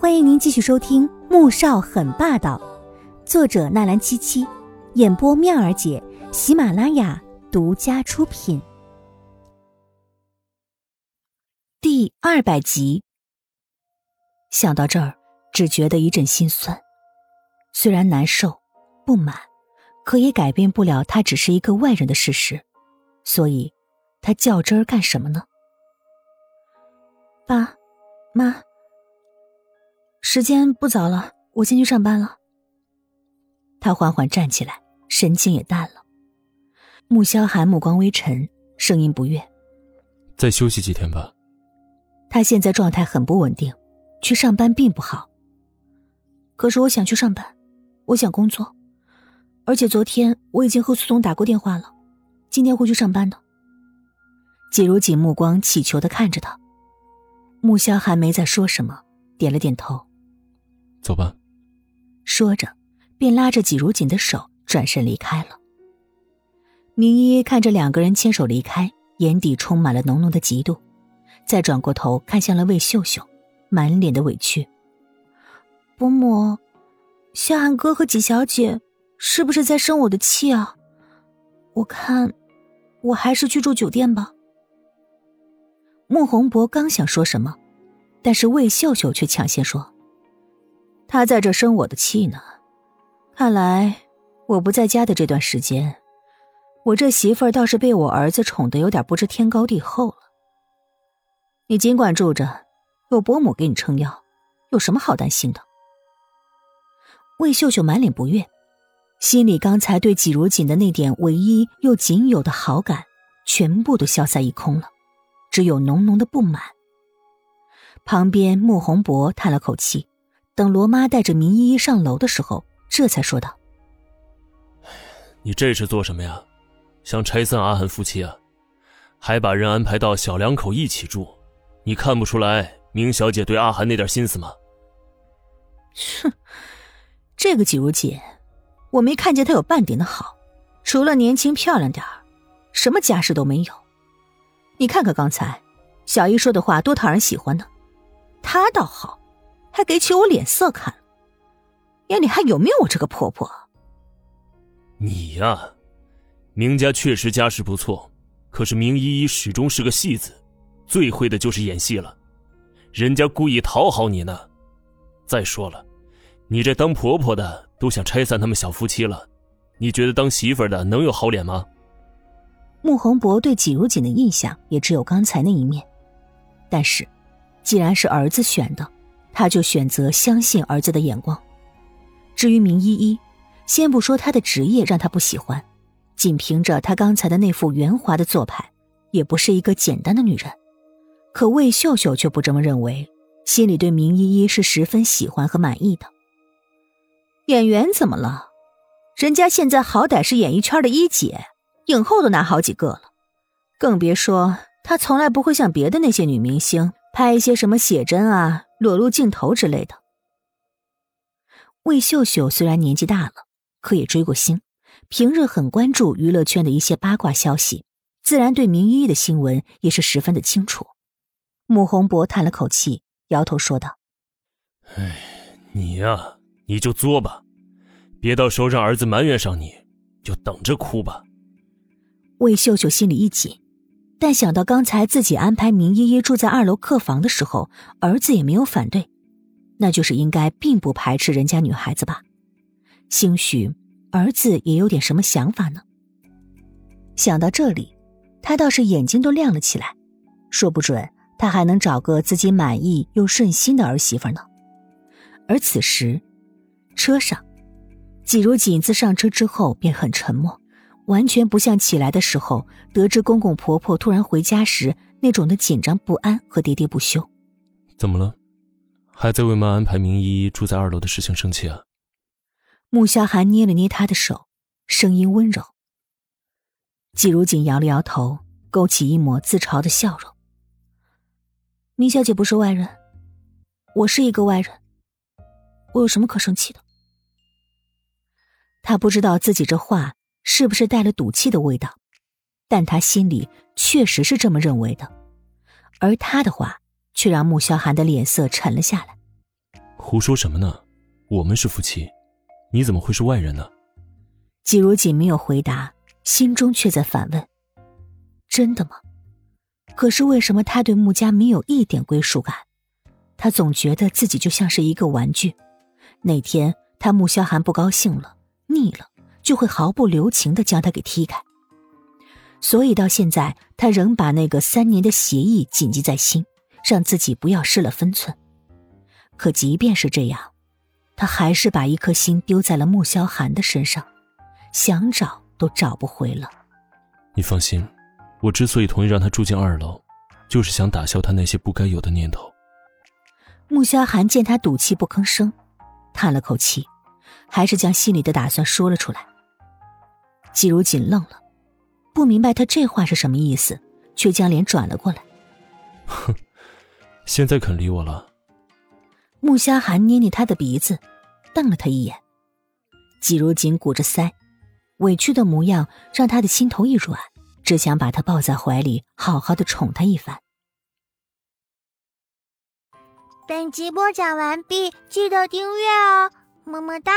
欢迎您继续收听《穆少很霸道》，作者纳兰七七，演播妙儿姐，喜马拉雅独家出品。第二百集。想到这儿，只觉得一阵心酸。虽然难受、不满，可也改变不了他只是一个外人的事实。所以，他较真儿干什么呢？爸，妈。时间不早了，我先去上班了。他缓缓站起来，神情也淡了。穆萧寒目光微沉，声音不悦：“再休息几天吧。”他现在状态很不稳定，去上班并不好。可是我想去上班，我想工作，而且昨天我已经和苏总打过电话了，今天会去上班的。季如锦目光乞求的看着他，穆萧寒没再说什么，点了点头。走吧。说着，便拉着季如锦的手转身离开了。明依看着两个人牵手离开，眼底充满了浓浓的嫉妒，再转过头看向了魏秀秀，满脸的委屈。伯母，萧寒哥和季小姐是不是在生我的气啊？我看，我还是去住酒店吧。穆宏博刚想说什么，但是魏秀秀却抢先说。他在这生我的气呢，看来我不在家的这段时间，我这媳妇儿倒是被我儿子宠得有点不知天高地厚了。你尽管住着，有伯母给你撑腰，有什么好担心的？魏秀秀满脸不悦，心里刚才对季如锦的那点唯一又仅有的好感，全部都消散一空了，只有浓浓的不满。旁边穆宏博叹了口气。等罗妈带着明依依上楼的时候，这才说道：“你这是做什么呀？想拆散阿寒夫妻啊？还把人安排到小两口一起住？你看不出来明小姐对阿涵那点心思吗？”哼，这个季如锦，我没看见她有半点的好，除了年轻漂亮点儿，什么家世都没有。你看看刚才，小姨说的话多讨人喜欢呢，她倒好。还给起我脸色看，眼里还有没有我这个婆婆？你呀，明家确实家世不错，可是明依依始终是个戏子，最会的就是演戏了。人家故意讨好你呢。再说了，你这当婆婆的都想拆散他们小夫妻了，你觉得当媳妇的能有好脸吗？穆宏博对季如锦的印象也只有刚才那一面，但是，既然是儿子选的。他就选择相信儿子的眼光。至于明依依，先不说她的职业让他不喜欢，仅凭着她刚才的那副圆滑的做派，也不是一个简单的女人。可魏秀秀却不这么认为，心里对明依依是十分喜欢和满意的。演员怎么了？人家现在好歹是演艺圈的一姐，影后都拿好几个了，更别说她从来不会像别的那些女明星拍一些什么写真啊。裸露镜头之类的。魏秀秀虽然年纪大了，可也追过星，平日很关注娱乐圈的一些八卦消息，自然对明依依的新闻也是十分的清楚。穆宏博叹了口气，摇头说道：“哎，你呀，你就作吧，别到时候让儿子埋怨上你，就等着哭吧。”魏秀秀心里一紧。但想到刚才自己安排明依依住在二楼客房的时候，儿子也没有反对，那就是应该并不排斥人家女孩子吧？兴许儿子也有点什么想法呢。想到这里，他倒是眼睛都亮了起来，说不准他还能找个自己满意又顺心的儿媳妇呢。而此时，车上，季如锦自上车之后便很沉默。完全不像起来的时候，得知公公婆婆突然回家时那种的紧张不安和喋喋不休。怎么了？还在为妈安排明依依住在二楼的事情生气啊？穆萧寒捏了捏他的手，声音温柔。季如锦摇了摇头，勾起一抹自嘲的笑容。明小姐不是外人，我是一个外人，我有什么可生气的？他不知道自己这话。是不是带了赌气的味道？但他心里确实是这么认为的，而他的话却让穆萧寒的脸色沉了下来。胡说什么呢？我们是夫妻，你怎么会是外人呢？季如锦没有回答，心中却在反问：真的吗？可是为什么他对穆家没有一点归属感？他总觉得自己就像是一个玩具。那天他穆萧寒不高兴了、腻了，就会毫不留情的将他给踢开。所以到现在，他仍把那个三年的协议谨记在心，让自己不要失了分寸。可即便是这样，他还是把一颗心丢在了穆萧寒的身上，想找都找不回了。你放心，我之所以同意让他住进二楼，就是想打消他那些不该有的念头。穆萧寒见他赌气不吭声，叹了口气，还是将心里的打算说了出来。季如锦愣了。不明白他这话是什么意思，却将脸转了过来。哼，现在肯理我了。穆萧寒捏捏他的鼻子，瞪了他一眼。季如锦鼓着腮，委屈的模样让他的心头一软，只想把他抱在怀里，好好的宠他一番。本集播讲完毕，记得订阅哦，么么哒。